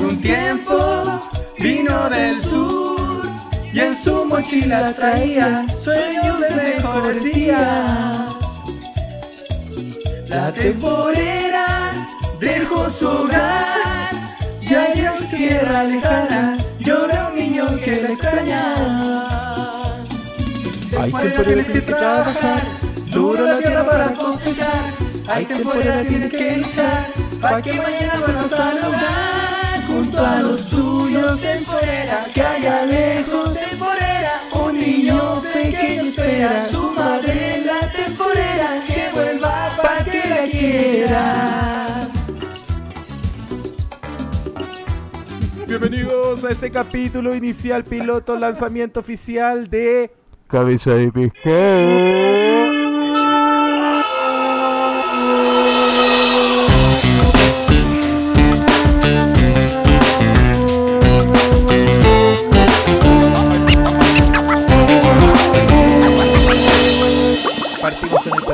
Un tiempo vino del sur y en su mochila traía sueños de mejores días. La temporera dejó su hogar y allá en tierra lejana llora un niño que la extraña. Hay Temporera tienes que trabajar, duro la tierra para cosechar. Hay temporada tienes que luchar, para que mañana vuelvas al hogar. Junto a los tuyos, temporera, que haya lejos, temporera. Un niño pequeño espera a su madre en la temporera, que vuelva para que la quiera. Bienvenidos a este capítulo inicial, piloto, lanzamiento oficial de Cabeza de Pescado.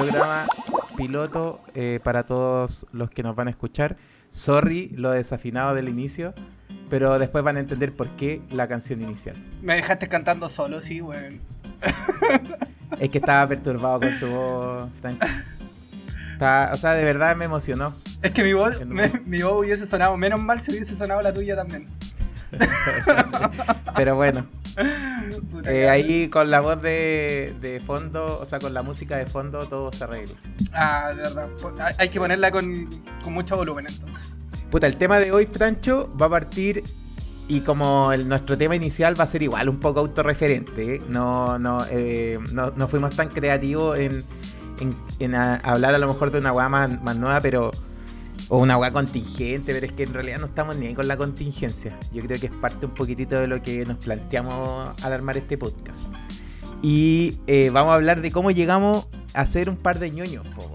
Programa piloto eh, para todos los que nos van a escuchar. Sorry lo desafinado del inicio, pero después van a entender por qué la canción inicial. Me dejaste cantando solo, sí, weón. Es que estaba perturbado con tu voz, Frank. Estaba- o sea, de verdad me emocionó. Es que mi voz, me- mi voz hubiese sonado, menos mal si hubiese sonado la tuya también. Pero bueno, eh, ahí con la voz de, de fondo, o sea, con la música de fondo, todo se arregla. Ah, de verdad. Hay- Hay que ponerla con, con mucho volumen entonces. Puta, el tema de hoy, Francho, va a partir y como el- nuestro tema inicial va a ser igual, un poco autorreferente. ¿eh? No, no, eh, no, no fuimos tan creativos en, en- en a- hablar a lo mejor de una weá más, más nueva, pero. O una weá contingente, pero es que en realidad no estamos ni ahí con la contingencia. Yo creo que es parte un poquitito de lo que nos planteamos al armar este podcast. Y eh, vamos a hablar de cómo llegamos a ser un par de ñoños, po.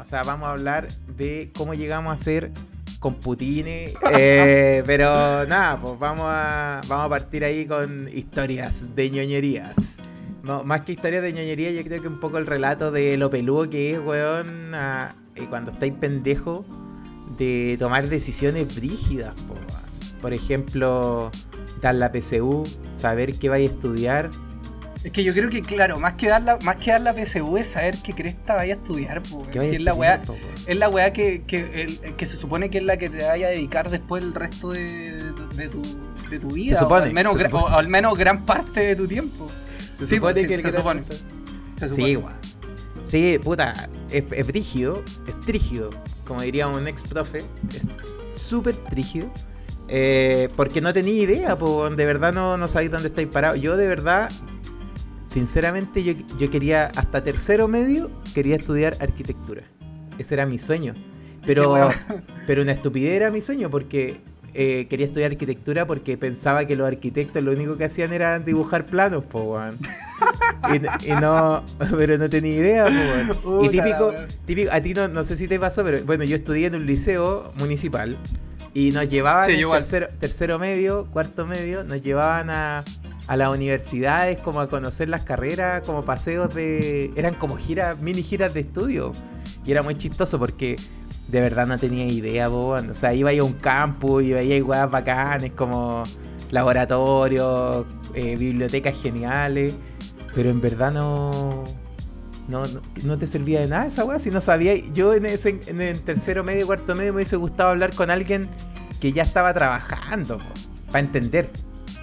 O sea, vamos a hablar de cómo llegamos a ser con Putines. eh, pero nada, pues vamos a, vamos a partir ahí con historias de ñoñerías. No, más que historias de ñoñería, yo creo que un poco el relato de lo peludo que es, weón, a- eh, cuando estáis pendejo, de tomar decisiones brígidas, po. Por ejemplo, dar la PSU, saber qué vais a estudiar. Es que yo creo que, claro, más que dar la, más que dar la PSU es saber qué cresta vaya a estudiar, Si es la weá, es la weá que, que, el- que se supone que es la que te vaya a dedicar después el resto de, de tu, de tu vida. supone, o, al menos, se gra- supone. o al menos gran parte de tu tiempo. Se Sí, supone pues, que se que supone. Se Sí, supone. Sí, puta, es, es brígido, es trígido, como diría un ex profe, es súper trígido. eh, porque no tenía idea, de verdad no, no sabéis dónde estáis parados. Yo de verdad, sinceramente, yo, yo quería, hasta tercero medio, quería estudiar arquitectura. Ese era mi sueño. Pero, pero una estupidez era mi sueño, porque eh, quería estudiar arquitectura porque pensaba que los arquitectos lo único que hacían era dibujar planos, po, weón. Y, y no, pero no tenía idea, po, weón. Y típico, típico, a ti no, no sé si te pasó, pero bueno, yo estudié en un liceo municipal y nos llevaban Sí, tercero medio, cuarto medio, nos llevaban a, a las universidades como a conocer las carreras, como paseos de... Eran como giras, mini giras de estudio. Y era muy chistoso porque de verdad no tenía idea, po. O sea, iba a un campus y veía igual bacanes como laboratorios, eh, bibliotecas geniales, pero en verdad no, no, no, te servía de nada esa weá. Si no sabía, yo en, ese, en el tercero medio, cuarto medio me hubiese gustado hablar con alguien que ya estaba trabajando, para entender.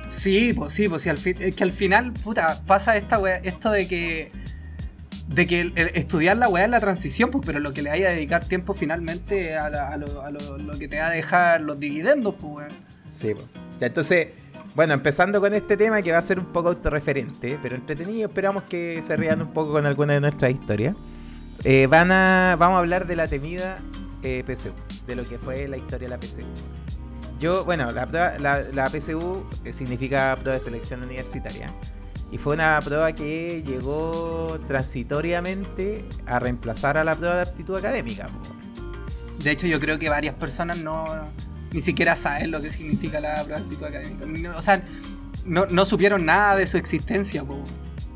Sí, pues sí, pues sí, al es que al final, puta, pasa esta weá, esto de que de que el- el estudiar la weá es la transición, pues, pero lo que le vaya a dedicar tiempo finalmente a, lo, que te va a dejar los dividendos, pues weón. Sí. Ya, entonces, bueno, empezando con este tema que va a ser un poco autorreferente, pero entretenido, esperamos que se rían un poco con alguna de nuestras historias. Eh, van a, vamos a hablar de la temida eh, de lo que fue la historia de la PSU. Yo, bueno, la, la, la PSU eh, significa prueba de selección universitaria. Y fue una prueba que llegó transitoriamente a reemplazar a la prueba de aptitud académica. po. De hecho, yo creo que varias personas no ni siquiera saben lo que significa la prueba de aptitud académica. O sea, no, no supieron nada de su existencia, pues.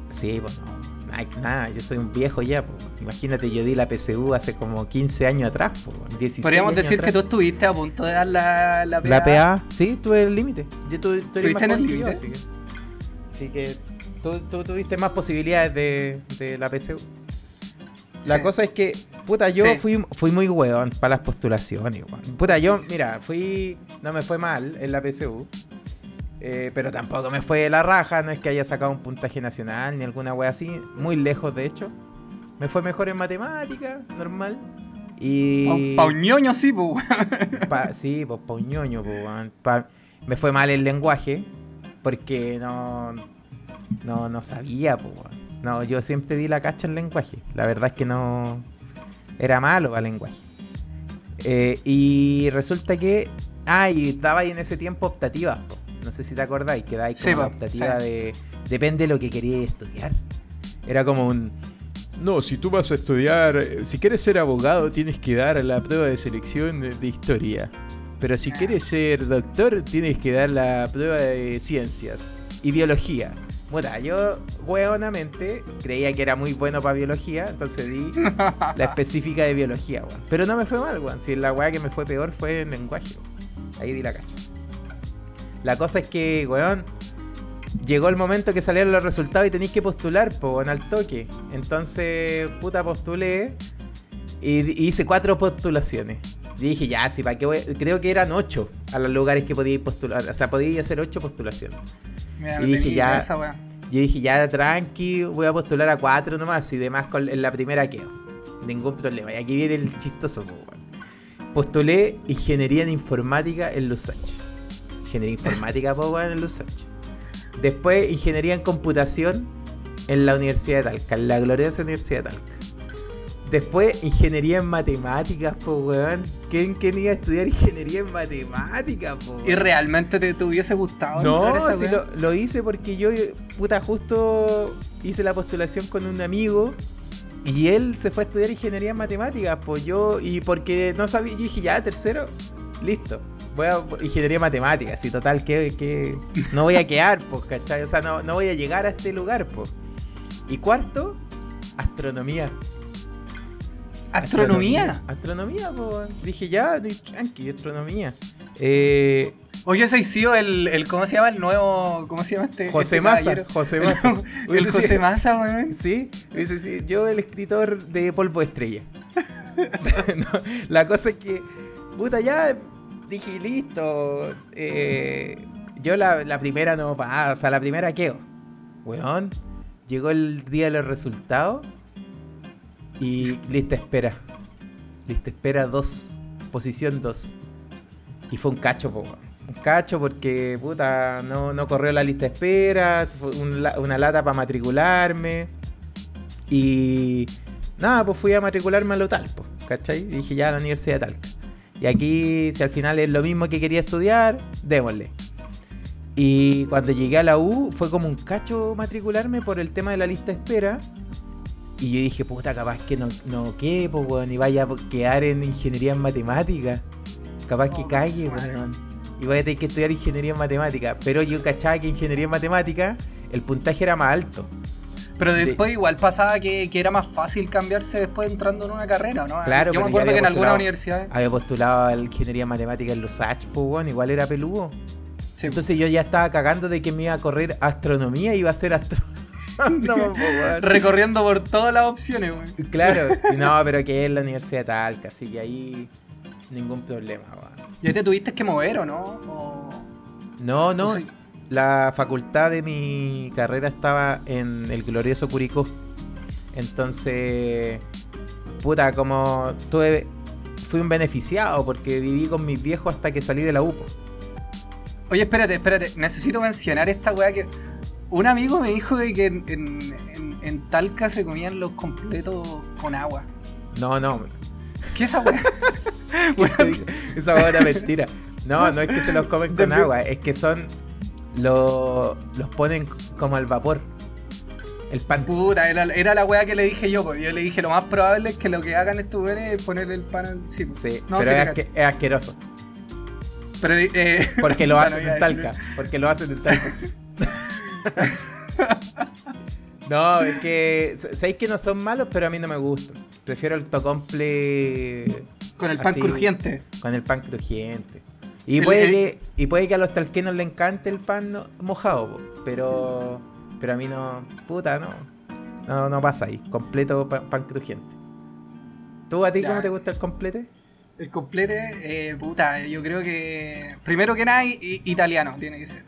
Sí, pues no, nada, yo soy un viejo ya, po. Imagínate, yo di la PSU hace como 15 años atrás, po. 16 Podríamos años decir que tú estuviste a punto de dar la, la PA. La PA, sí, tuve el límite. Yo tuve, más ¿Tuviste en el límite? así que. Así que tú, tú tuviste más posibilidades de, de la PSU. La Sí. cosa es que, puta, yo Sí. fui, fui muy weón para las postulaciones, weón. Puta, yo, mira, fui. No me fue mal en la PSU. eh, pero tampoco me fue de la raja, no es que haya sacado un puntaje nacional ni alguna wea así. Muy lejos, de hecho. Me fue mejor en matemática, normal. Y. Pa, pa un ñoño, sí, pues. Pa- sí, pues pa' un ñoño, pues, weón. Pa- me fue mal el lenguaje porque no, no, no sabía, pues, weón. No, yo siempre di la cacha en lenguaje. La verdad es que no era malo para el lenguaje. Eh, y resulta que, ah, y estaba ahí en ese tiempo optativas, po. no sé si te acordáis, que dais como Sí, po, optativa sí. de, depende de lo que querías estudiar. Era como un, no, si tú vas a estudiar, si quieres ser abogado, tienes que dar la prueba de selección de, de historia. Pero si quieres ser doctor, tienes que dar la prueba de ciencias y biología. Bueno, yo, hueonamente, creía que era muy bueno para biología, entonces di la específica de biología, weón. Pero no me fue mal, weón. Si la weá que me fue peor fue en lenguaje, weón. Ahí di la cacha. La cosa es que, weón, llegó el momento que salieron los resultados y tenéis que postular, po, weón, al toque. Entonces, puta, postulé y, y hice cuatro postulaciones. Y dije, ya, sí, ¿para qué voy? Creo que eran ocho a los lugares que podíais postular. O sea, podíais hacer ocho postulaciones. Mira, Y dije, ya. idea esa weá. Yo dije, ya tranqui, voy a postular a cuatro nomás y demás con, en la primera quedo. Ningún problema. Y aquí viene el chistoso, po, weón. Postulé ingeniería en informática en Lusach. Ingeniería informática, po, weón, en Lusach. Después, ingeniería en computación en la Universidad de Talca, en la gloriosa Universidad de Talca. Después, ingeniería en matemáticas, po, weón. ¿Quién quería estudiar ingeniería en matemáticas, po? ¿Y realmente te, te hubiese gustado entrar a No, esa si lo hice porque yo, puta, justo hice la postulación con un amigo y él se fue a estudiar ingeniería en matemáticas, pues yo, y porque no sabía, yo dije, ya, tercero, listo, voy a ingeniería en matemáticas, y total, que, que no voy a quedar, pues, ¿cachai? O sea, no, no voy a llegar a este lugar, pues. Y cuarto, astronomía. ¿Astronomía? Astronomía, pues. Dije, ya, tranqui, astronomía. Eh, Oye, ese ha sido el, el. ¿Cómo se llama el nuevo. ¿Cómo se llama este? José este caballero? José Massa. El, Hubiese José Massa, weón. Sí, dice, sí, yo el escritor de Polvo de Estrella. No, la cosa es que, puta, ya dije, listo. eh, yo la, la primera no pasa, o sea, la primera quedo. Weón, llegó el día de los resultados y lista espera. Lista espera 2, posición 2. Y fue un cacho, po. Un cacho porque, puta, no, no corrió la lista de espera, fue un una lata para matricularme. Y nada, pues fui a matricularme a lo tal, pues, ¿cachai? Y dije ya a la Universidad de Talca. Y aquí, si al final es lo mismo que quería estudiar, démosle. Y cuando llegué a la U, fue como un cacho matricularme por el tema de la lista de espera. Y yo dije, puta, capaz que no, no quepo, weón, y vaya a quedar en ingeniería en matemáticas. Capaz que Oh, calle, weón. Y voy a tener que estudiar ingeniería en matemáticas. Pero yo cachaba que ingeniería en matemáticas, el puntaje era más alto. Pero después igual pasaba que, que era más fácil cambiarse después entrando en una carrera, ¿no? Claro, Yo pero me acuerdo que en algunas postulado. universidades. Había postulado a la ingeniería en matemáticas en los Sach, pues, igual era peludo. Sí, Entonces yo ya estaba cagando de que me iba a correr astronomía y iba a ser astrónomo, po, weón. recorriendo por todas las opciones, weón. Claro, no, pero que es la Universidad de Talca, así que ahí ningún problema, weón. ¿Ya te tuviste que mover o no? O- No, no, la facultad de mi carrera estaba en el glorioso Curicó. Entonces, puta, como tuve, fui un beneficiado porque viví con mis viejos hasta que salí de la UPO. Oye, espérate, espérate. Necesito mencionar esta weá que. Un amigo me dijo de que en, en- en- Talca se comían los completos con agua. No, no, ¿Qué es esa weá? Esa hueá era mentira. No, no es que se los comen con agua, es que son, lo- los ponen como al vapor. El pan. Puta, era, era la weá que le dije yo, pues yo le dije lo más probable es que lo que hagan estos es poner el pan al sí, pues. Sí, No, pero es, asque- es asqueroso. Pero eh, Porque lo puta, hacen no iba en Talca. Porque lo hacen en Talca. No, es que. Sabéis que no son malos, pero a mí no me gustan. Prefiero el tocomple Con el pan Así. crujiente. con el pan crujiente. Y El- puede, el- que, y puede que a los talquenos le encante el pan no- mojado, pero. Pero a mí no. Puta, no. No, no pasa ahí. Completo pa- pan crujiente. ¿Tú a ti Ya. cómo te gusta el complete? El complete, eh, puta, yo creo que. Primero que nada, italiano tiene que ser.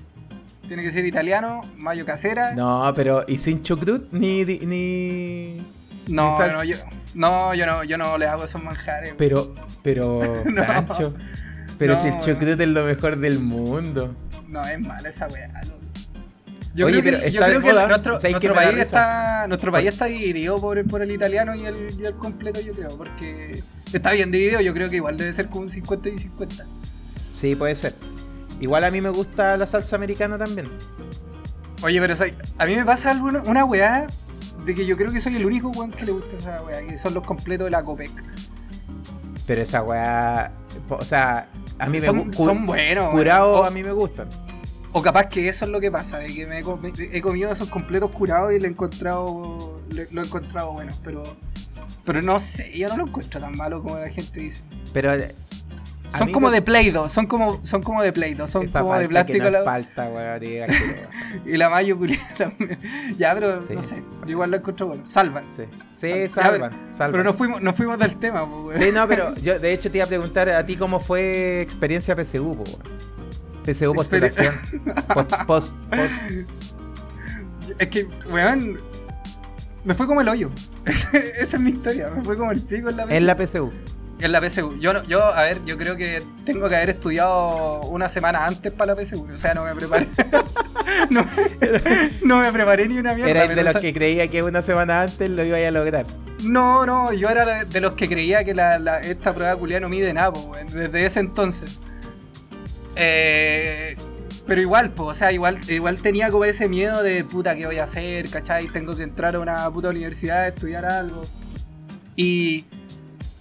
Tiene que ser italiano, mayo casera. No, pero. ¿Y sin chucrut? Ni. ni... no, ni no, yo, no, yo no, yo no le hago esos manjares. Pero. Pero. No. Pancho. Pero No, si el no. chucrut es lo mejor del mundo. No, es mala esa weá, loco. Yo Oye, creo que, yo creo que nuestro, nuestro país está dividido por, por el italiano y el, y el completo, yo creo, porque está bien dividido, yo creo que igual debe ser como un 50 y 50. Sí, puede ser. Igual a mí me gusta la salsa americana también. Oye, pero o sea, a mí me pasa alguna, una weá de que yo creo que soy el único weón que le gusta esa weá, que son los completos de la Copec. Pero esa weá. O sea, a mí me Son, gu- cu- son buenos. weón. Curado O- a mí me gustan. O capaz que eso es lo que pasa, de que me he, comi- he comido esos completos curados y le he encontrado, lo he encontrado bueno, pero, pero no sé, yo no lo encuentro tan malo como la gente dice. Pero. Son como de Play-Doh, son como, son como de Play-Doh, son esa como de palta que plástico. no la- weá, tío, asquerosa. y la mayo también. Ya, pero Sí. no sé, yo igual lo encuentro bueno. Salvan. Sí, sí Ya, salvan, salvan. Pero no fuimos, no fuimos del tema, pues, weón. Sí, no, pero yo de hecho te iba a preguntar a ti cómo fue experiencia PSU, weón. PSU postulación. post, post, post- Es que, weón, me fue como el hoyo. Esa es mi historia, me fue como el pico en la en la PSU. En la PSU. Yo, no- yo, a ver, yo creo que tengo que haber estudiado una semana antes para la PSU. O sea, no me preparé. no, me- no me preparé ni una mierda. Era el de los que creía que una semana antes lo iba a lograr. No, no, yo era de- los que creía que la, la- esta prueba culiada no mide nada, po, desde ese entonces. Eh, pero igual, pues, o sea, igual, igual tenía como ese miedo de puta, ¿qué voy a hacer? ¿Cachai? Tengo que entrar a una puta universidad a estudiar algo. Y.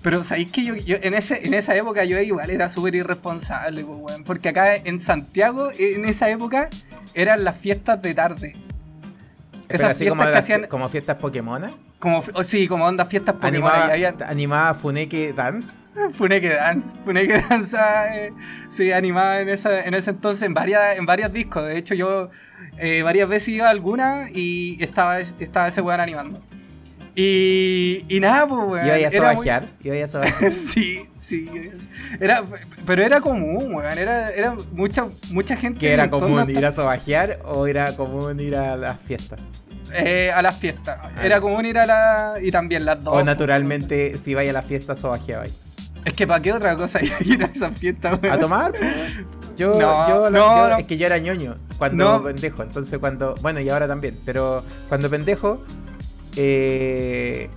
Pero sabéis que yo, yo en, ese, en esa época yo igual era súper irresponsable, pues, weón. Porque acá en Santiago, en esa época, eran las fiestas de tarde. Pero Esas así fiestas como, que las- hacían. como fiestas Pokémon. Como, oh, sí, como onda fiestas Pokémon. Animada, había- animada Funeke Dance. Funeke Dance. Funeke Dance eh, sí, animaba en, esa, en ese entonces en varias, en varios discos. De hecho, yo eh, varias veces iba a alguna y estaba, estaba ese weón animando. Y, y nada, pues weón. Iba a era muy- sobajear. Iba a sobajear. sí, sí. Era, pero era común, weón. Era, era mucha, mucha gente. ¿Que era común hasta- ir a sobajear o era común ir a las fiestas? eh, a las fiestas. Era común ir a la. Y también las dos. O pues, naturalmente, si vaya a las fiestas, sobajeabais. Es que para qué otra cosa ir a esas fiestas, weón. ¿A tomar? Yo, No, yo, no, yo- no. es que yo era ñoño cuando pendejo. Entonces, cuando. Bueno, y ahora también. Pero cuando pendejo, eh,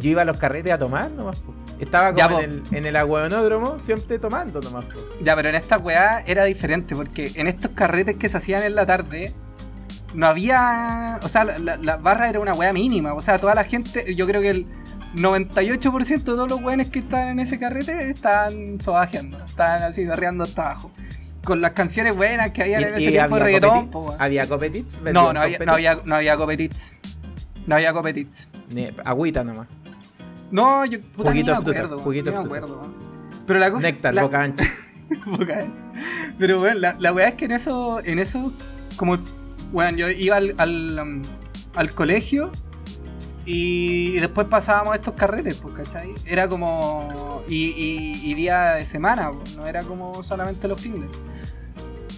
yo iba a los carretes a tomar nomás. po. Estaba como Ya, en, el, en el aguanódromo, siempre tomando nomás. po. Ya, pero en esta weá era diferente, porque en estos carretes que se hacían en la tarde, no había. O sea, la, la- barra era una weá mínima. O sea, toda la gente, yo creo que el 98% de todos los weones que estaban en ese carrete estaban sobajeando, estaban así berreando hasta abajo. Con las canciones buenas que había en ese tiempo de reggaetón, había copetits, No, no había, no había, no había copetits. No había copetits. Ni- agüita nomás. No, yo puta, ni de me fruta, acuerdo. juguito ni de me fruta. acuerdo. Pero la cosa Néctar, la- boca ancha. Boca. Pero bueno, la, la weá es que en eso, en eso, como, bueno, yo iba al, al, um, al colegio y, y después pasábamos estos carretes, pues, ¿cachai? Era como, y, y- y día de semana, pues, no era como solamente los fines.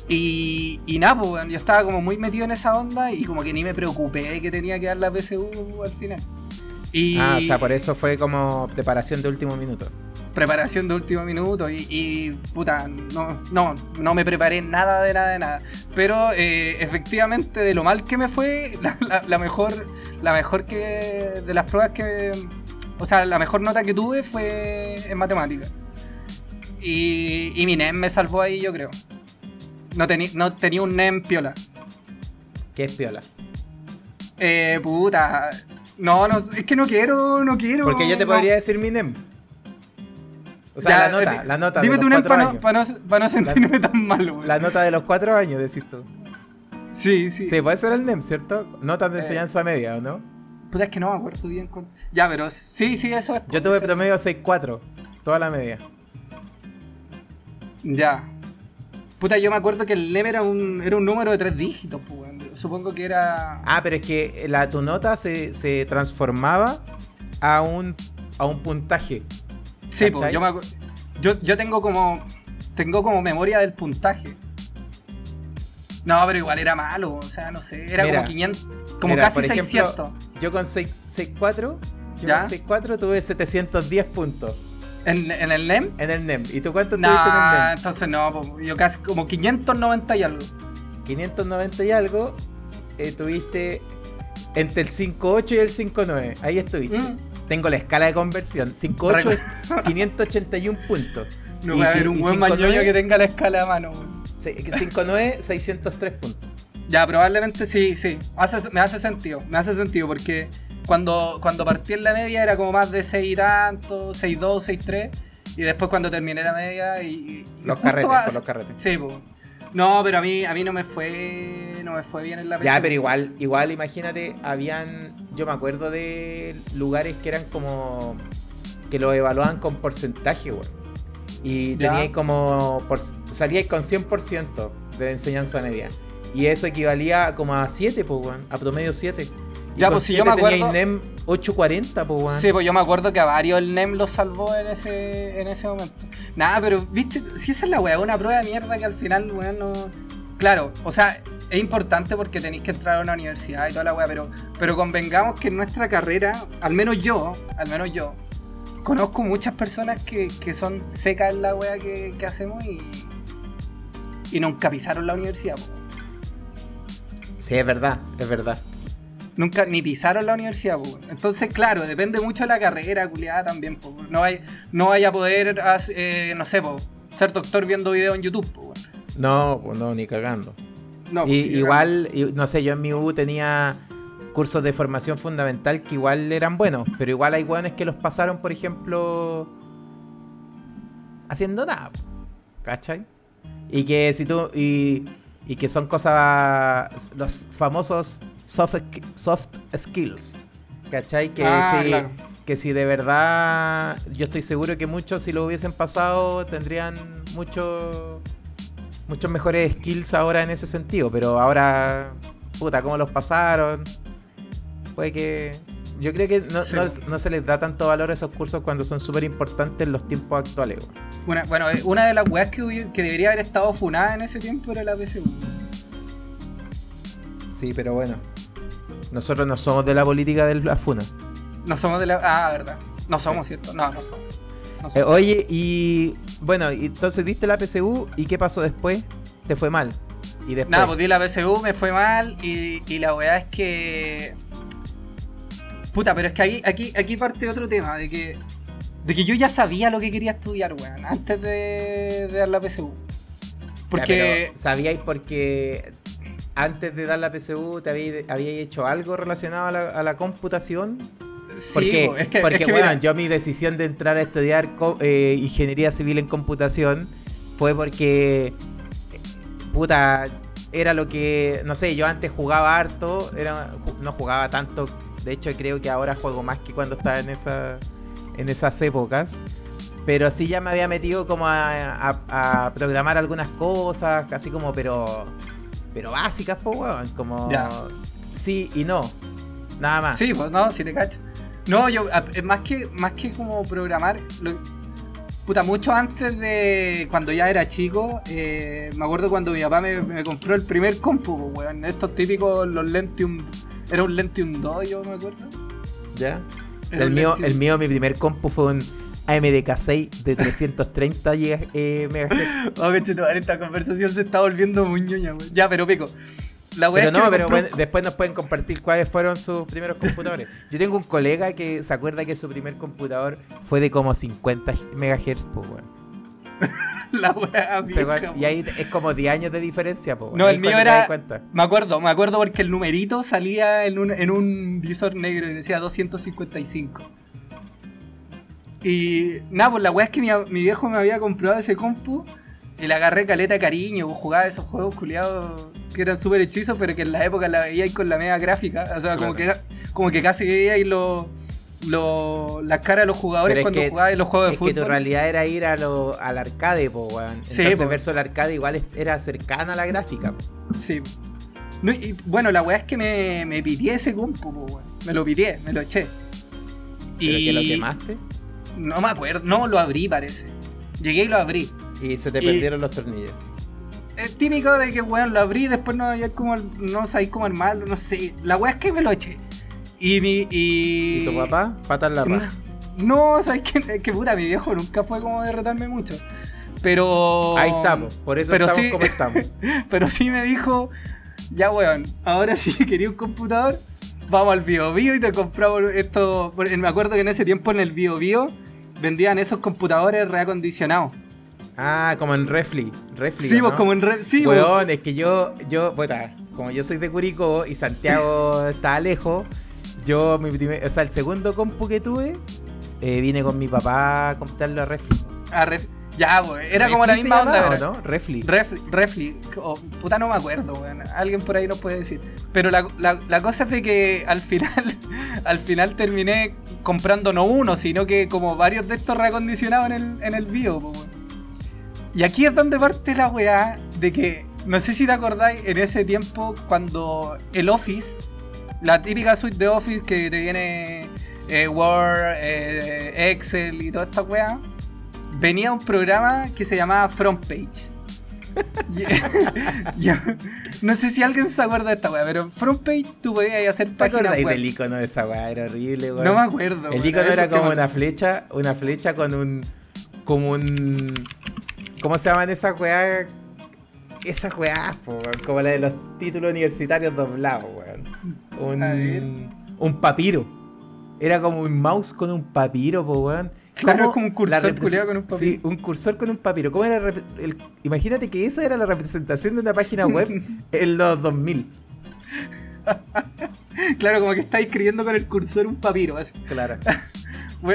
Y, y nada, pues, yo estaba como muy metido en esa onda y como que ni me preocupé de que tenía que dar la PSU al final. Y, Ah, o sea, por eso fue como preparación de último minuto. preparación de último minuto y, y, puta, no, no, no me preparé nada de nada de nada. Pero eh, efectivamente de lo mal que me fue, la, la- la mejor, la mejor que de las pruebas que, o sea, la mejor nota que tuve fue en matemáticas. Y, y mi NEM me salvó ahí, yo creo. No, tení- no tenía un NEM piola. ¿Qué es piola? Eh, puta. No, no, es que no quiero, no quiero. Porque yo te no. podría decir mi NEM. O sea, Ya, la nota, la nota Dime de tu NEM para no, pa' no, pa' no sentirme tan mal, güey. La nota de los cuatro años, decís tú. Sí, sí. Sí, puede ser el NEM, ¿cierto? Notas de Eh. enseñanza media, ¿o no? Puta, es que no me acuerdo bien. cuánto- Ya, pero sí, sí, eso es. Yo tuve promedio 6.4, toda la media. Ya. Puta, yo me acuerdo que el NEM era un, era un número de tres dígitos, pues. Supongo que era. Ah, pero es que la, tu nota se, se transformaba a un, a un puntaje. sí, pues, yo me yo, yo tengo como. Tengo como memoria del puntaje. No, pero igual era malo, o sea, no sé. Era Mira, como 500. Como Mira, casi por ejemplo, 600. Yo con 6 6.4, yo ¿Ya? con 6.4 tuve 710 puntos ¿En, en el NEM? en el NEM. ¿Y tú cuánto No, tuviste en el NEM? entonces no, yo casi como 590 y algo. 590 y algo, eh, tuviste entre el 5.8 y el 5.9. Ahí estuviste. Mm. Tengo la escala de conversión. 5.8 es 581 puntos. No va a haber un buen 5.9, mañoño que tenga la escala a mano, weón. se- 5.9, 603 puntos. Ya, probablemente sí, sí. Hace- me hace sentido, me hace sentido porque cuando, cuando partí en la media era como más de 6 y tanto, 6.2, 6.3. Y después cuando terminé la media y... y Los carretes, a- por los carretes. Sí, pues. No, pero a mí, a mí no me fue no me fue bien en la Ya, PSU. pero igual, igual imagínate, habían, yo me acuerdo de lugares que eran como, que lo evaluaban con porcentaje, weón. Y Ya. teníais como, por, salíais con 100% de enseñanza media. Y eso equivalía como a 7, pues, weón, a promedio 7. Ya, pues, si yo 7 me acuerdo- teníais NEM 840, pues, weón. Sí, pues yo me acuerdo que a varios el NEM los salvó en ese, en ese momento. Nada, pero, viste, si esa es la weá, una prueba de mierda que al final, weón, no. Claro, o sea, es importante porque tenéis que entrar a una universidad y toda la weá, pero, pero convengamos que en nuestra carrera, al menos yo, al menos yo, conozco muchas personas que, que son secas en la weá que, que hacemos y. y nunca pisaron la universidad, po. Sí, es verdad, es verdad. Nunca ni pisaron la universidad, po. Entonces, claro, depende mucho de la carrera, culiada también, po. No hay, no vaya a poder, eh, no sé, po, ser doctor viendo videos en YouTube. No, pues no, ni cagando. No, Y, pues, igual, y- no sé, yo en mi U tenía cursos de formación fundamental que igual eran buenos, pero igual hay hueones que los pasaron, por ejemplo, haciendo nada. ¿Cachai? Y que si tú. Y, y que son cosas. Los famosos soft, soft skills. ¿Cachai? Que Ah, si, claro. que si de verdad. Yo estoy seguro que muchos, si lo hubiesen pasado, tendrían mucho muchos mejores skills ahora en ese sentido, pero ahora, puta, ¿cómo los pasaron? Puede que... Yo creo que no, Sí. no- no se les da tanto valor a esos cursos cuando son súper importantes en los tiempos actuales. weón. Una, bueno, eh, una de las weas que, que debería haber estado funada en ese tiempo era la PSU. Sí, pero bueno. Nosotros no somos de la política de la FUNA. No somos de la. Ah, verdad. No somos, ¿cierto? No, no somos. No Eh, oye, y bueno, entonces diste la PSU y ¿qué pasó después? Te fue mal. Y después... Nada, pues di la PSU, me fue mal y, y la weá es que. Puta, pero es que ahí, aquí, aquí parte otro tema, de que. De que yo ya sabía lo que quería estudiar, weón, antes de, de dar la PSU. Porque. ¿Sabíais porque antes de dar la PSU te habíais habíais hecho algo relacionado a la, a la computación? sí, Porque, po, es que, porque es que bueno, mira, yo mi decisión de entrar a estudiar eh, ingeniería civil en computación fue porque, puta, era lo que, no sé, yo antes jugaba harto, era, no jugaba tanto, de hecho creo que ahora juego más que cuando estaba en, esa, en esas épocas. Pero sí ya me había metido como a, a- a programar algunas cosas, así como, pero, pero básicas, pues, weón, como Ya. sí y no, nada más. Sí, pues no, si te cacho. No, yo, eh, más que, más que como programar, lo- puta, mucho antes de cuando ya era chico, eh, me acuerdo cuando mi papá me, me compró el primer compu, weón, estos típicos, los Lentium, era un Lentium 2, yo me acuerdo. ¿Ya? El mío, el mío, mi primer compu fue un AMDK6 de 330 giga- eh, MHz. Oh, esta conversación se está volviendo muy ñoña, weón. Ya, pero pico. La Pero no, pero bueno, después nos pueden compartir cuáles fueron sus primeros computadores. Yo tengo un colega que se acuerda que su primer computador fue de como 50 MHz, pues, weón. la va- Y ahí es como 10 años de diferencia, pues. No, Ahí el mío era-. Me acuerdo, me acuerdo porque el numerito salía en un, en un visor negro y decía 255. Y nada, pues la weá es que mi, mi viejo me había comprado ese compu y le agarré caleta de cariño, pues, jugaba esos juegos culiados que eran súper hechizos, pero que en la época la veíais con la media gráfica. O sea, como, que, como que casi veíais los lo, las caras de los jugadores Pero cuando que- jugabais los juegos de Es que tu fútbol. realidad era ir a lo, al arcade, po, weón. Sí, Entonces, po. verso el arcade igual era cercana a la gráfica. po. Sí. No, y, bueno, la weá es que me, me pitié ese compu, po, weón. Me lo pitié, me lo eché. Pero que lo quemaste No me acuerdo, no, lo abrí parece. Llegué y lo abrí. y se te Y- perdieron los tornillos. Es típico de que, weón, lo abrí y después no había como, no sabéis cómo armarlo, no sé. La weá es que me lo eché. Y mi, y... ¿Y tu papá? Patas la raja. No, sabes que, es que puta, mi viejo nunca fue como de retarme mucho. Pero... Ahí estamos, por eso pero estamos sí- como estamos. Pero sí me dijo, ya weón, ahora sí quería un computador, vamos al Bio Bio y te compramos esto. Me acuerdo que en ese tiempo en el Bio Bio vendían esos computadores reacondicionados. Ah, como en Refli. Refli Sí, ¿o vos no? como en re- sí, vos- Weón, es que yo, yo, bueno, como yo soy de Curicó y Santiago está lejos, yo, mi primer- o sea, el segundo compu que tuve, eh, vine con mi papá a comprarlo a Refli. a ya, weón, era como la ¿Refli se misma onda. ¿no? Refli. Refli, Refli, o- puta no me acuerdo, weón. Alguien por ahí nos puede decir. Pero la, la- la cosa es de que al final, al final terminé comprando no uno, sino que como varios de estos reacondicionados en el, en el bio. Y aquí es donde parte la weá de que, no sé si te acordáis, en ese tiempo cuando el Office, la típica suite de Office que te viene eh, Word, eh, Excel y toda esta weá, venía un programa que se llamaba Front Page. No sé si alguien se acuerda de esta weá, pero en Front Page tú podías hacer ¿Te páginas web. del icono de esa weá? Era horrible, weón. No me acuerdo. El icono era ¿por qué como una flecha, una flecha con un. como un. ¿Cómo se llaman esas weas? Esas weas, po, weón, como la de los títulos universitarios doblados, weón. A ver. Un. un papiro. Era como un mouse con un papiro, po, weón. Claro, ¿Cómo es como un cursor con un papiro. Sí, un cursor con un papiro. ¿Cómo era el rep- el- Imagínate que esa era la representación de una página web en los 2000. Claro, como que estáis escribiendo con el cursor un papiro. así. Claro.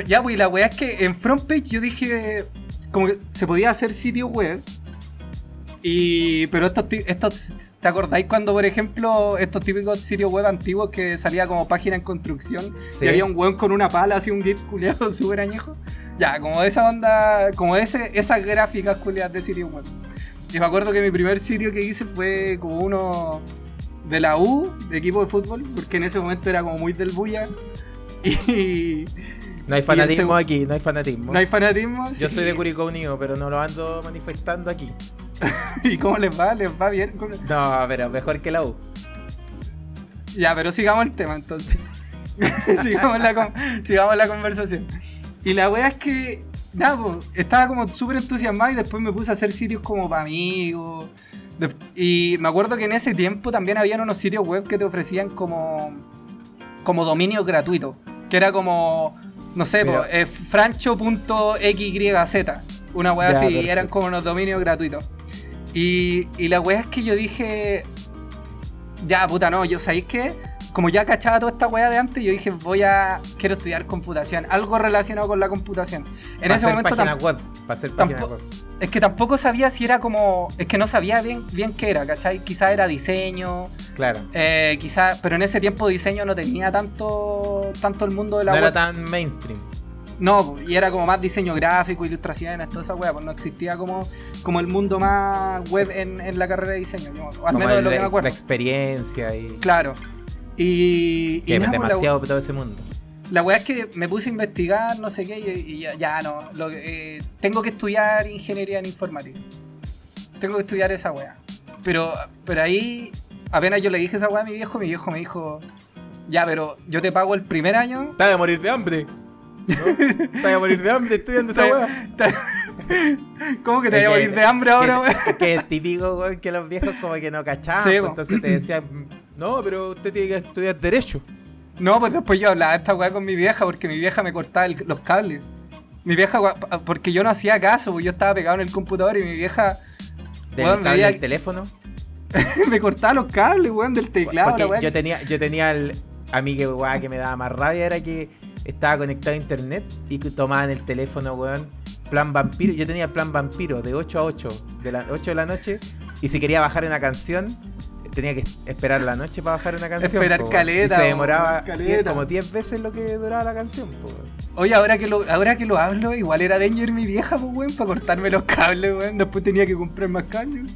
Ya, pues la weá es que en Front Page yo dije como que se podía hacer sitio web. Y. Pero estos, estos. ¿Te acordáis cuando, por ejemplo, estos típicos sitios web antiguos que salía como página en construcción Sí. y había un weón con una pala, así un GIF culiado súper añejo? Ya, como de esa onda. Como ese, esas gráficas culiadas de sitios web. Y me acuerdo que mi primer sitio que hice fue como uno de la U, de equipo de fútbol, porque en ese momento era como muy del bulla. Y. No hay fanatismo aquí, no hay fanatismo. No hay fanatismo. Yo sí. soy de Curicó Unido, pero no lo ando manifestando aquí. ¿Y cómo les va? ¿Les va bien? ¿Cómo- No, pero mejor que la U. Ya, pero sigamos el tema entonces. sigamos, la con- sigamos la conversación. Y la wea es que, nada, po, estaba como súper entusiasmado y después me puse a hacer sitios como para amigos. Y me acuerdo que en ese tiempo también habían unos sitios web que te ofrecían como, como dominio gratuito. Que era como, no sé, Pero- eh, francho.xyz. Una wea Ya, así, perfecto. eran como unos dominios gratuitos. Y, y la wea es que yo dije, ya, puta, no, yo sabéis que, como ya cachaba toda esta weá de antes, yo dije, voy a, quiero estudiar computación, algo relacionado con la computación. En para ese hacer momento página web. Para hacer página web. es que tampoco sabía si era como, es que no sabía bien, bien qué era, ¿cachai? Quizá era diseño, Claro. eh, quizá, pero en ese tiempo diseño no tenía tanto, tanto el mundo de la No web. era tan mainstream. No, y era como más diseño gráfico, ilustraciones, toda esa weá, pues no existía como, como el mundo más web en, en la carrera de diseño, yo- o al Como menos de lo que me acuerdo. La experiencia y. Claro. Y, y Que es nada, pues, la- demasiado todo ese mundo. La weá es que me puse a investigar, no sé qué, y, y ya, ya no. lo que- eh, tengo que estudiar ingeniería en informática. Tengo que estudiar esa weá. Pero, pero ahí, apenas yo le dije esa weá a mi viejo, mi viejo me dijo, ya, pero yo te pago el primer año. Te vas a morir de hambre. ¿No? Te vas a morir de hambre estudiando esa weá. ¿Cómo que te voy a que- morir de hambre ahora, weá? Es que es típico, weón, que los viejos como que no cachaban. Sí, pues, entonces te decían, no, pero usted tiene que estudiar Derecho. No, pues después yo hablaba de esta weá con mi vieja porque mi vieja me cortaba el- los cables. Mi vieja, porque yo no hacía caso, pues yo estaba pegado en el computador y mi vieja Del Weón, me cable del teléfono. me cortaba los cables, weón, del teclado. Porque la weá yo que- tenía, yo tenía el. A mí que weá, que me daba más rabia era que estaba conectado a internet y tomaban el teléfono, weón. Plan vampiro. Yo tenía plan vampiro de 8 a 8, de las 8 de la noche. Y si quería bajar una canción, tenía que esperar la noche para bajar una canción. Esperar po, caleta, Y se demoraba caleta. como 10 veces lo que duraba la canción. po. Oye, ahora que lo, ahora que lo hablo, igual era danger mi vieja, pues, weón, para cortarme los cables, weón. Después tenía que comprar más cables.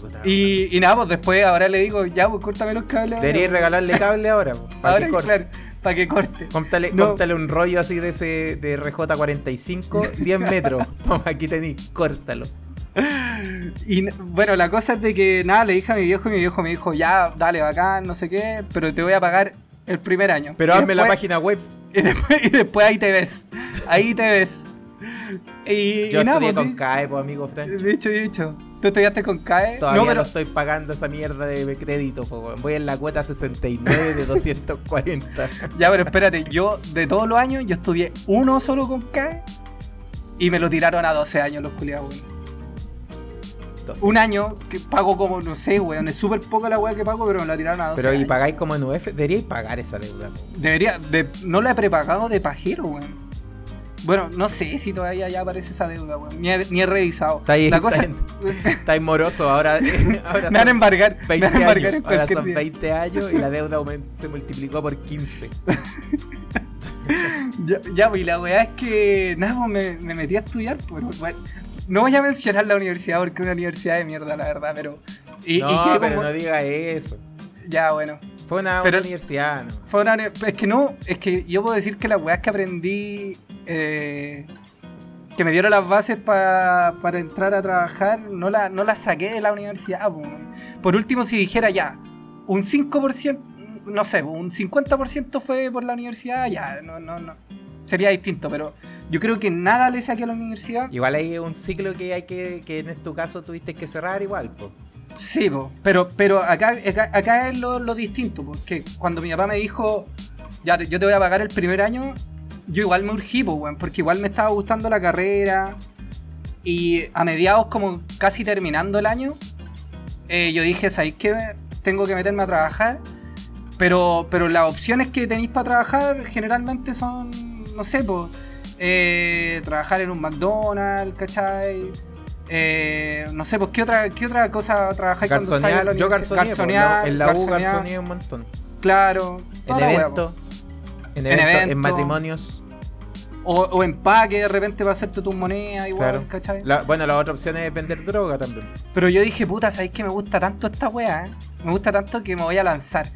Puta, Y, y nada, pues después ahora le digo, ya, pues córtame los cables. Deberías regalarle cable ahora, para Ahora, que corte. claro, para que corte. Cómprale, No. un rollo así de ese de RJ45, 10 metros. Toma, aquí tenés, córtalo. Y bueno, la cosa es de que nada, le dije a mi viejo y mi viejo me dijo, ya, dale, bacán, no sé qué, pero te voy a pagar el primer año. Pero Y hazme la página web. Y después, y después ahí te ves. Ahí te ves. Y, Yo y nada, pues, con CAE, pues, amigo Frank. Dicho y dicho. ¿Tú estudiaste con CAE? Todavía no, no, pero. estoy pagando esa mierda de crédito, po. Voy en la cuota 69 de 240. Ya, pero espérate, yo de todos los años, yo estudié uno solo con CAE y me lo tiraron a 12 años los culiados, Un año que pago como, no sé, weón, es súper poca la weá que pago, pero me la tiraron a 12 pero y pagáis como en UF, deberíais pagar esa deuda. po. Debería, de, no la he prepagado de pajero, weón. Bueno, no sé si todavía ya aparece esa deuda, weón. Ni he, ni he revisado. Está ahí, la está cosa, ahí. Moroso, ahora, ahora me van a embargar, me 20 van a embargar años. en Ahora son día. 20 años y la deuda se multiplicó por 15. Ya, ya, pues, y la weá es que, nada, pues me, me metí a estudiar, pues, bueno, no voy a mencionar la universidad porque es una universidad de mierda, la verdad, pero... Y, y no, que pero como- no diga eso. Ya, bueno. Fue una, Pero- una universidad, ¿no? Fue una- es que no, es que yo puedo decir que las weas que aprendí, eh, que me dieron las bases pa- para entrar a trabajar, no, la, no las saqué de la universidad. po. Por último, si dijera ya, un 5%, no sé, un 50% fue por la universidad, ya, no, no, no. Sería distinto, pero yo creo que nada le saqué a la universidad. Igual hay un ciclo que hay que, que en tu caso tuviste que cerrar igual, pues. Sí, po, pero, pero acá, acá, acá es lo, lo distinto, porque cuando mi papá me dijo, ya yo te voy a pagar el primer año, yo igual me urgí, weón, porque igual me estaba gustando la carrera, y a mediados como casi terminando el año, eh, yo dije, ¿sabéis qué? Tengo que meterme a trabajar, pero, pero las opciones que tenéis para trabajar generalmente son, no sé, pues, trabajar en un McDonald's, ¿cachai? Eh, no sé, pues, ¿qué otra, qué otra cosa trabajáis cuando estáis en la Garzonear, yo po, en la U garzonear, garzoneé un montón. Claro, En eventos, en En eventos, en evento. matrimonios. O, o empaque de repente para hacerte tus monedas, igual, Claro. ¿cachai? La- bueno, la otra opción es vender droga también. Pero yo dije, puta, ¿sabéis que me gusta tanto esta weá? eh? Me gusta tanto que me voy a lanzar.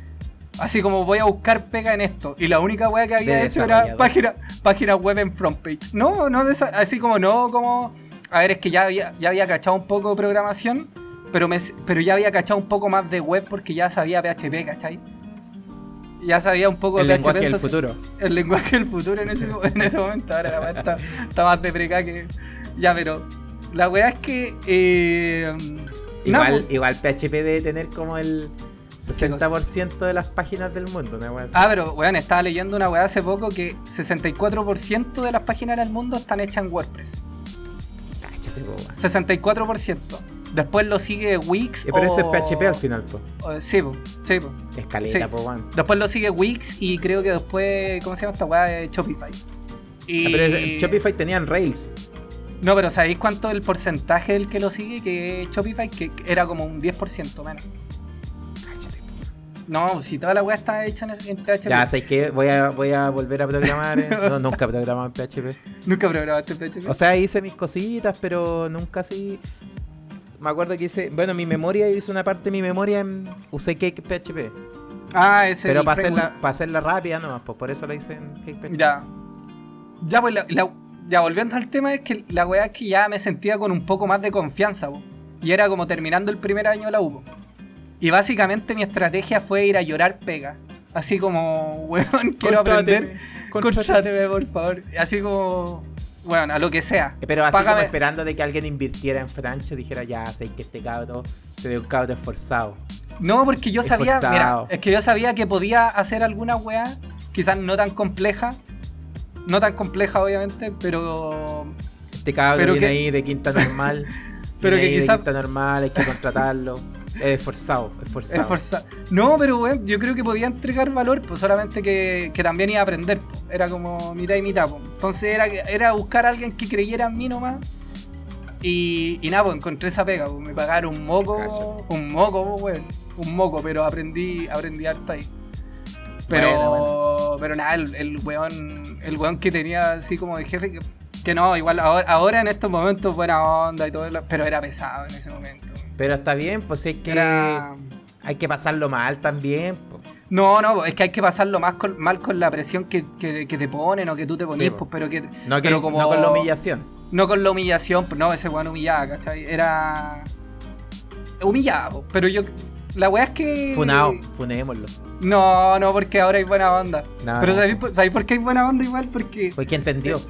Así como voy a buscar pega en esto. Y la única weá que había De hecho era página, página web en front page. No, no de esa- así como no, como. A ver, es que ya había, ya había cachado un poco de programación, pero, me, pero ya había cachado un poco más de web porque ya sabía PHP, ¿cachai? Ya sabía un poco El de lenguaje PHP. del futuro. el lenguaje del futuro en ese, en ese momento. Ahora la weá está, está más de preca que. Ya, pero. La weá es que. Eh, Igual, pues, igual PHP debe tener como el 60% de las páginas del mundo, una. Ah, pero weón, estaba leyendo una weá hace poco que 64% de las páginas del mundo están hechas en WordPress. Cáchate, po, weón. 64%. Después lo sigue Wix. Eh, Pero o- ese es PHP al final, o- sí, po, sí, po. Escaleta, Sí. po. Después lo sigue Wix y creo que después. ¿Cómo se llama esta weá? Shopify. Y... Ah, pero ese- Shopify tenían Rails. No, pero ¿sabéis cuánto es el porcentaje del que lo sigue? Que es Shopify, que era como un 10% menos. No, si toda la weá está hecha en, en PHP. Ya, ¿sabes qué? Voy a, voy a volver a programar. en- No, nunca he programado en PHP. Nunca programaste PHP. O sea, hice mis cositas, pero nunca así. Me acuerdo que hice. Bueno, mi memoria, hice una parte de mi memoria en. Usé Cake PHP. ah, ese Pero el para hacerla, para hacerla rápida, no, pues por eso la hice en Cake PHP. Ya. Ya, pues, la, la- ya volviendo al tema, es que la weá es que ya me sentía con un poco más de confianza, po. Y era como terminando el primer año de la U. po. Y básicamente mi estrategia fue ir a llorar pega. Así como, weón, quiero aprender. Contráteme, por favor. Así como, bueno, a lo que sea. Eh, Pero así como Págame- esperando de que alguien invirtiera en Francho, dijera, ya, sé que este cabro se ve un cabro esforzado. No, porque yo sabía, mira, Esforzado. es que yo sabía que podía hacer alguna weá, quizás no tan compleja. No tan compleja, obviamente, pero Este cabro Pero viene que- ahí de quinta normal. Pero que ahí quizá- de quinta normal, hay que contratarlo. Es esforzado, esforzado. Esforza- No, pero weón, yo creo que podía entregar valor, pues solamente que, que también iba a aprender. Era como mitad y mitad. po. Entonces era, era buscar a alguien que creyera en mí nomás. Y, y nada, pues encontré esa pega. po. Me pagaron un moco, un moco, po, weón. un moco, pero aprendí, aprendí harto ahí. Pero, Bueno, bueno. pero nada, el, el weón, el weón que tenía así como de jefe, que, que no, igual ahora, ahora en estos momentos buena onda y todo, pero era pesado en ese momento. Pero está bien, pues es que Era... hay que pasarlo mal también. No, no, es que hay que pasarlo más con- mal con la presión que, que- que te ponen o que tú te ponís, Sí, pues, pero que No, que, pero como- no con la humillación. No con la humillación, pues no, ese weón humillaba, ¿cachai? Era. Humillaba, po, pero yo. La weá es que. Funao, funémoslo. No, no, porque ahora hay buena onda. No, pero no. ¿sabéis, por- ¿sabéis por qué hay buena onda igual? Porque. Quien entendió.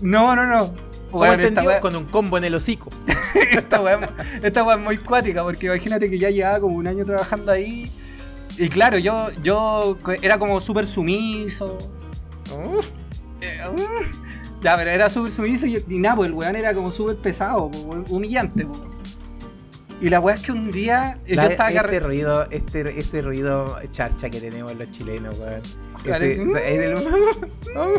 No, no, no. ¿Cómo Weón, esta weá- Con un combo en el hocico. esta weá esta es muy cuática, porque imagínate que ya llevaba como un año trabajando ahí. Y claro, yo, yo era como súper sumiso. Eh, uh, ya, pero era súper sumiso y, y nada, pues el weón era como súper pesado, humillante. po. Y la weá es que un día La- yo estaba este ruido, este, ese ruido charcha que tenemos los chilenos, weón. Del-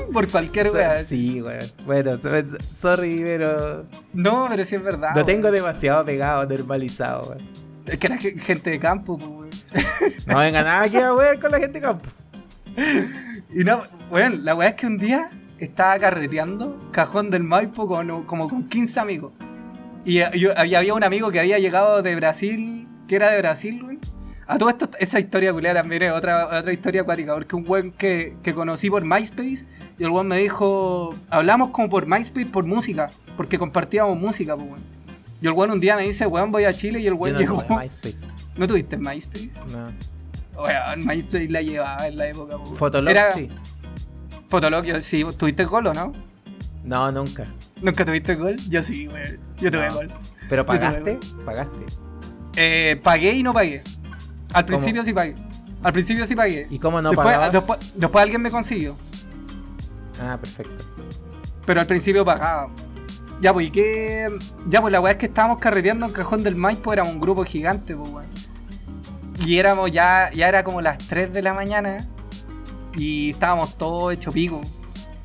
por cualquier weá. Sí, weón. Bueno, so- sorry, pero No, pero sí es verdad. lo weón. tengo demasiado pegado, normalizado, weón. Es que era ge- gente de campo, po, weón. No venga nada que weón con la gente de campo. Y no, weón, la weá es que un día estaba carreteando cajón del Maipo con, como con 15 amigos. Y, y- y había un amigo que había llegado de Brasil, que era de Brasil, weón. A todo esto, esa historia culiada también es otra, otra historia acuática, porque un weón que, que conocí por MySpace, y el weón me dijo, hablamos como por MySpace por música, porque compartíamos música, pues weón. Y el weón un día me dice, weón, voy a Chile, y el Yo weón no llegó. tuve MySpace. ¿No tuviste MySpace? No. Weón, MySpace la llevaba en la época, pues, weón. Fotolog, Era- sí. Fotolog, yo sí, tuviste gol o no? No, nunca. ¿Nunca tuviste gol? Yo sí, güey. Yo tuve No. gol. ¿Pero pagaste? Pagaste. Eh, pagué y no pagué. Al ¿Cómo? principio sí pagué. Al principio sí pagué. ¿Y cómo no después, pagabas? después, después alguien me consiguió. Ah, perfecto. Pero al principio pagaba. Ya, pues, ¿y qué? Ya, pues, la weá es que estábamos carreteando en Cajón del Maipo, éramos un grupo gigante, pues, weón. Y éramos ya, ya era como las 3 de la mañana y estábamos todos hecho pico.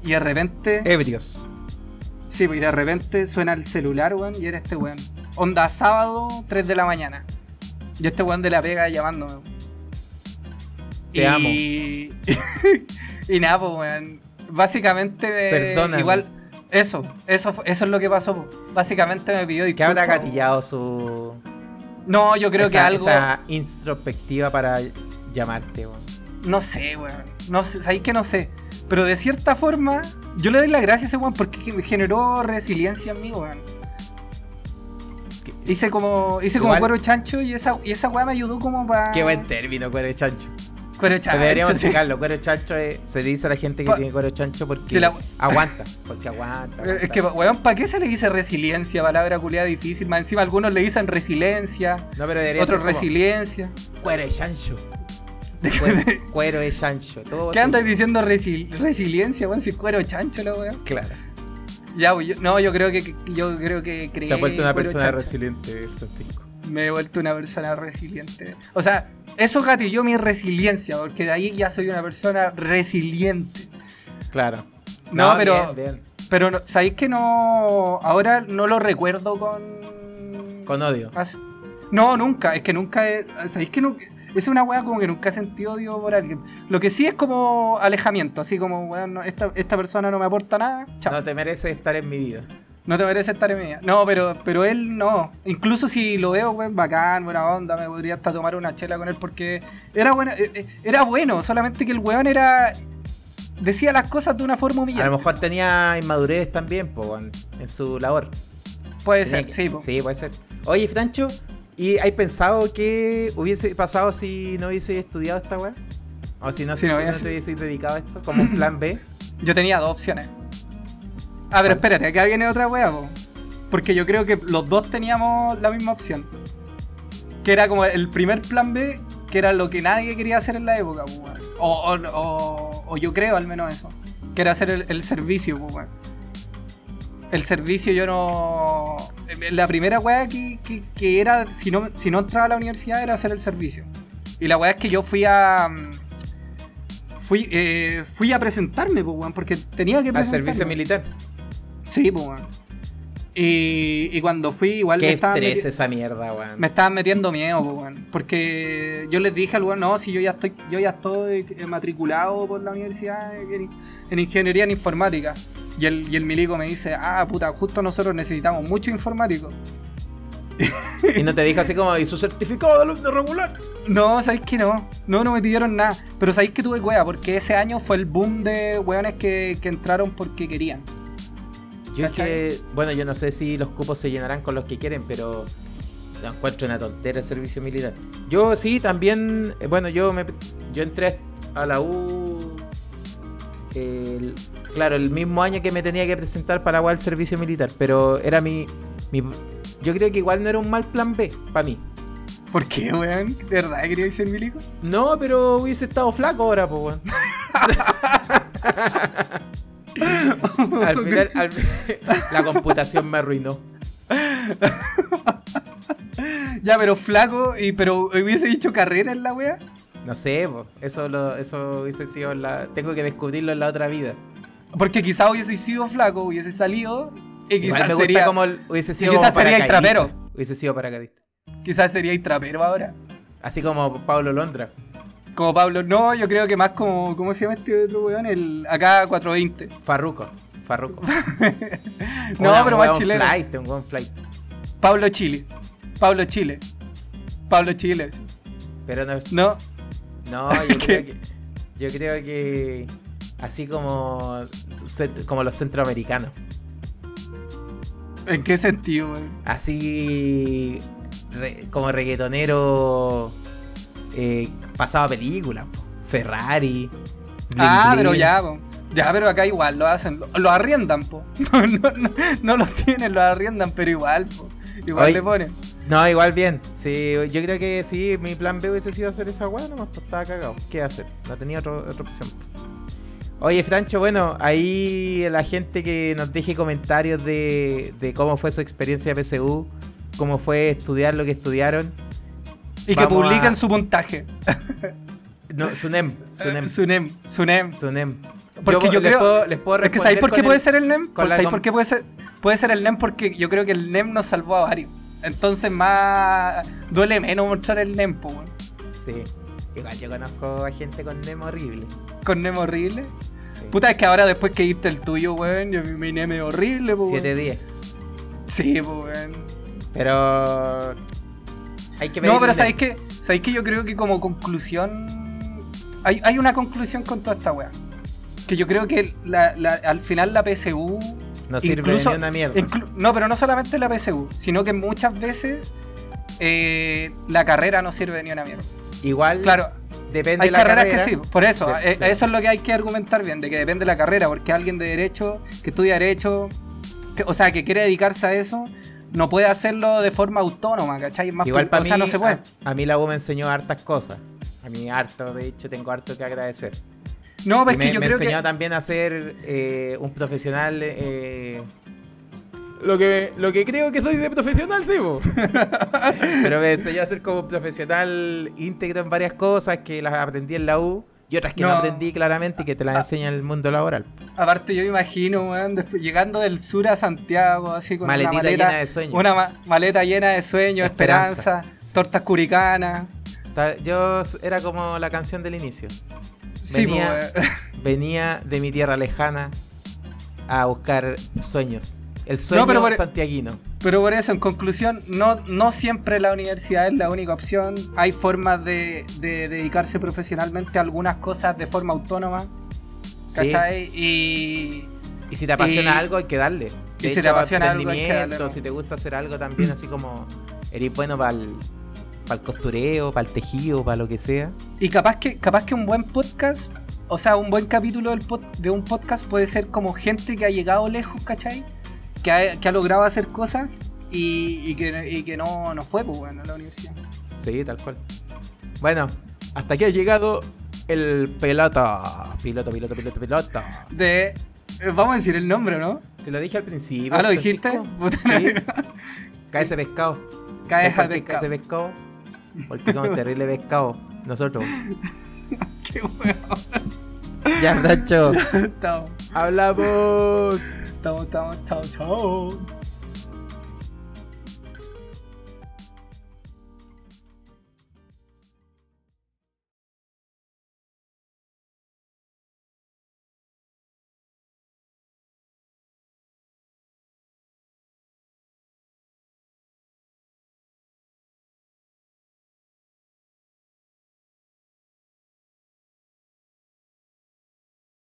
Y de repente, Ebrios. Sí, pues, y de repente suena el celular, weón, y era este weón. Onda sábado, 3 de la mañana. Y este weón de la pega llamándome. weón. Te y... amo. y nada, pues, weón. Básicamente, Perdóname. igual, eso, eso, eso es lo que pasó. po. Básicamente me pidió ¿Qué disculpas. habrá po. gatillado su. No, yo creo esa, que algo. esa introspectiva para llamarte, weón? No sé, weón. No sé, sabéis que no sé. Pero de cierta forma, yo le doy las gracias a ese weón porque me generó resiliencia en mí, weón. Hice como, hice como cuero chancho y esa, y esa weá me ayudó como para. Qué buen término, cuero chancho. Cuero chancho. Deberíamos sí. Cuero chancho es- se le dice a la gente que Pa- tiene cuero chancho porque la- aguanta. Porque aguanta. Es que, weón, ¿para qué se le dice resiliencia? Palabra culiada difícil. Más encima algunos le dicen resiliencia, No, pero otros ser como resiliencia. Cuero de chancho. Cuero, cuero de chancho. Todo ¿Qué andas diciendo resi- resiliencia, weón? Si cuero chancho la weón. Claro. Ya, pues, yo- no, yo creo que yo creo que creí. Te has vuelto una persona chancho. resiliente, Francisco. Me he vuelto una persona resiliente. O sea, eso gatilló mi resiliencia, porque de ahí ya soy una persona resiliente. Claro. No, pero- bien, bien. Pero sabéis que no. Ahora no lo recuerdo con. Con odio. As- No, nunca. Es que nunca. he- ¿Sabéis que nunca.? Es una weá como que nunca he sentido odio por alguien. Lo que sí es como alejamiento, así como, weón, no, esta, esta persona no me aporta nada. Chao. No te mereces estar en mi vida. No te merece estar en mi vida. No, pero, pero él no. Incluso si lo veo, weón, bacán, buena onda, me podría hasta tomar una chela con él porque era bueno, eh, eh, era bueno, solamente que el weón era. decía las cosas de una forma A humillante. lo mejor tenía inmadurez también, po, en su labor. Puede Tenía ser, que- sí, po. Sí, puede ser. Oye, Francho, ¿y hay pensado qué hubiese pasado si no hubiese estudiado esta weá? O si no, Si no te hubiese dedicado a esto, como un plan B. Yo tenía dos opciones. Ah, pero espérate, acá viene otra wea, po. Porque yo creo que los dos teníamos la misma opción. Que era como el primer plan B, que era lo que nadie quería hacer en la época, po, o, o- o- o yo creo al menos eso. Que era hacer el, el servicio, po. El servicio yo no... La primera wea que, que- que era, si no, si no entraba a la universidad, era hacer el servicio. Y la wea es que yo fui a... mm, Fui, eh, fui a presentarme, pues, weón, porque tenía que Al presentarme. servicio militar. Sí, pues, weón. Y, y cuando fui, igual me Qué estaban, estrés meti- esa mierda, weón. me estaban metiendo miedo, weón. porque yo les dije al weón, no, si yo ya estoy, yo ya estoy matriculado por la universidad en, en ingeniería en informática. Y el, y el milico me dice, ah, puta, justo nosotros necesitamos mucho informático. Y no te dijo así como, ¿y su certificado de alumno regular? No, sabéis que no. No, no me pidieron nada. Pero sabéis que tuve wea, porque ese año fue el boom de weones que, que entraron porque querían. Yo es que, bueno, yo no sé si los cupos se llenarán con los que quieren, pero lo encuentro una tontera el servicio militar. Yo sí, también, eh, bueno, yo me yo entré a la U, el- claro, el mismo año que me tenía que presentar para igual el servicio militar, pero era mi, mi, yo creo que igual no era un mal plan B para mí. ¿Por qué, weón? ¿De verdad queríais ser milico? No, pero hubiese estado flaco ahora, pues, weón. al final, al- la computación me arruinó. Ya, pero flaco, y pero hubiese dicho carrera en la wea. No sé, po, eso lo, eso hubiese sido la. Tengo que descubrirlo en la otra vida. Porque quizás hubiese sido flaco, hubiese salido. Y quizás sería. como el- hubiese sido. quizás sería el trapero. Hubiese sido paracaidista. Quizás sería trapero ahora. Así como Pablo Londra. Como Pablo. No, yo creo que más como. ¿Cómo se llama este otro weón? El acá 420. Farruco. Farruco. No, pero más chileno. Flight, un buen flight. Pablo Chile. Pablo Chile. Pablo Chile. Pero no. No. No, yo creo que. Yo creo que. Así como. Como los centroamericanos. ¿En qué sentido, weón? Así. re- como reggaetonero. Eh, pasado a películas. Ferrari. bling Ah, bling. pero ya, po. Ya, pero acá igual lo hacen. Lo, lo arriendan, po. No, no, no, no los tienen, lo arriendan, pero igual, po. Igual le ponen. No, igual bien. Sí, yo creo que sí, mi plan B hubiese sido hacer esa weá, nomás pues estaba cagado. ¿Qué hacer? No tenía otro- otra opción. Oye, Francho, bueno, ahí la gente que nos deje comentarios de, de cómo fue su experiencia de PSU, cómo fue estudiar lo que estudiaron. Y que publiquen a- su puntaje. No, Sunem, Sunem, Eh, Su NEM. Su NEM. Sunem. Porque yo les creo- puedo, les puedo Es que ¿sabéis por qué puede el- ser el NEM? Pues, ¿Sabéis por qué puede ser? Puede ser el NEM porque yo creo que el NEM nos salvó a varios. Entonces más duele menos mostrar el NEM, weón. Sí. Igual yo conozco a gente con NEM horrible. Con NEM horrible. Sí. Puta, es que ahora después que diste el tuyo, weón, yo, mi NEM es horrible, weón. 7-10. Sí, po, weón. Pero. Hay que No, pero ¿sabéis que, ¿sabéis que yo creo que como conclusión... Hay, hay una conclusión con toda esta weá. Que yo creo que la- la- al final la PSU... No sirve incluso- ni una mierda. inclu- no, pero no solamente la PSU, sino que muchas veces eh, la carrera no sirve ni una mierda. Igual, Claro, depende hay de la carreras carrera. que sí, por eso, Sí, eh, sí. eso es lo que hay que argumentar bien, de que depende de la carrera, porque alguien de derecho, que estudia derecho, que- o sea, que quiere dedicarse a eso, no puede hacerlo de forma autónoma, ¿cachai? Más Igual para mí, no se puede. A, a mí la U me enseñó hartas cosas. A mí harto, de hecho, tengo harto que agradecer. No, pues Y es que me, yo me creo enseñó que... también a ser eh, un profesional. eh, lo que lo que creo que soy de profesional, sí. Pero me enseñó a ser como un profesional íntegro en varias cosas que las aprendí en la U y otras que no, No. aprendí claramente y que te las Ah. enseña en el mundo laboral. Aparte yo imagino, weón, después, llegando del sur a Santiago, así con Maletita una maleta llena de sueños. Una ma- maleta llena de sueños, Esperanza. esperanza, tortas curicanas. Yo era como la canción del inicio. Sí, Venía- pues, Venía de mi tierra lejana a buscar sueños. El sueño pero por- santiaguino. Pero por eso, en conclusión, no, no siempre la universidad es la única opción. Hay formas de, de dedicarse profesionalmente a algunas cosas de forma autónoma. Sí. ¿Cachai? Y. Y si te apasiona Y- algo, hay que darle. y si te apasiona algo, hay. Si te gusta hacer algo también, así como eres bueno para el, costureo, para el tejido, para lo que sea. Y capaz que, capaz que un buen podcast, o sea, un buen capítulo del pod- de un podcast puede ser como gente que ha llegado lejos, ¿cachai? Que ha, que ha logrado hacer cosas y, y que, y que no, no fue, pues bueno, a la universidad. Sí, tal cual. Bueno, hasta aquí ha llegado el pelota. Piloto, piloto, piloto, pelota. De. eh, Vamos a decir el nombre, ¿no? Se lo dije al principio. Ah, ¿lo dijiste? Sí. Cae ese pescado. Cae ¿Sabes por ese pescado. cae ese pescado? Porque somos terribles pescados. Nosotros. Qué bueno. Ya, Nacho. Hablamos. estamos, estamos, chao, chao.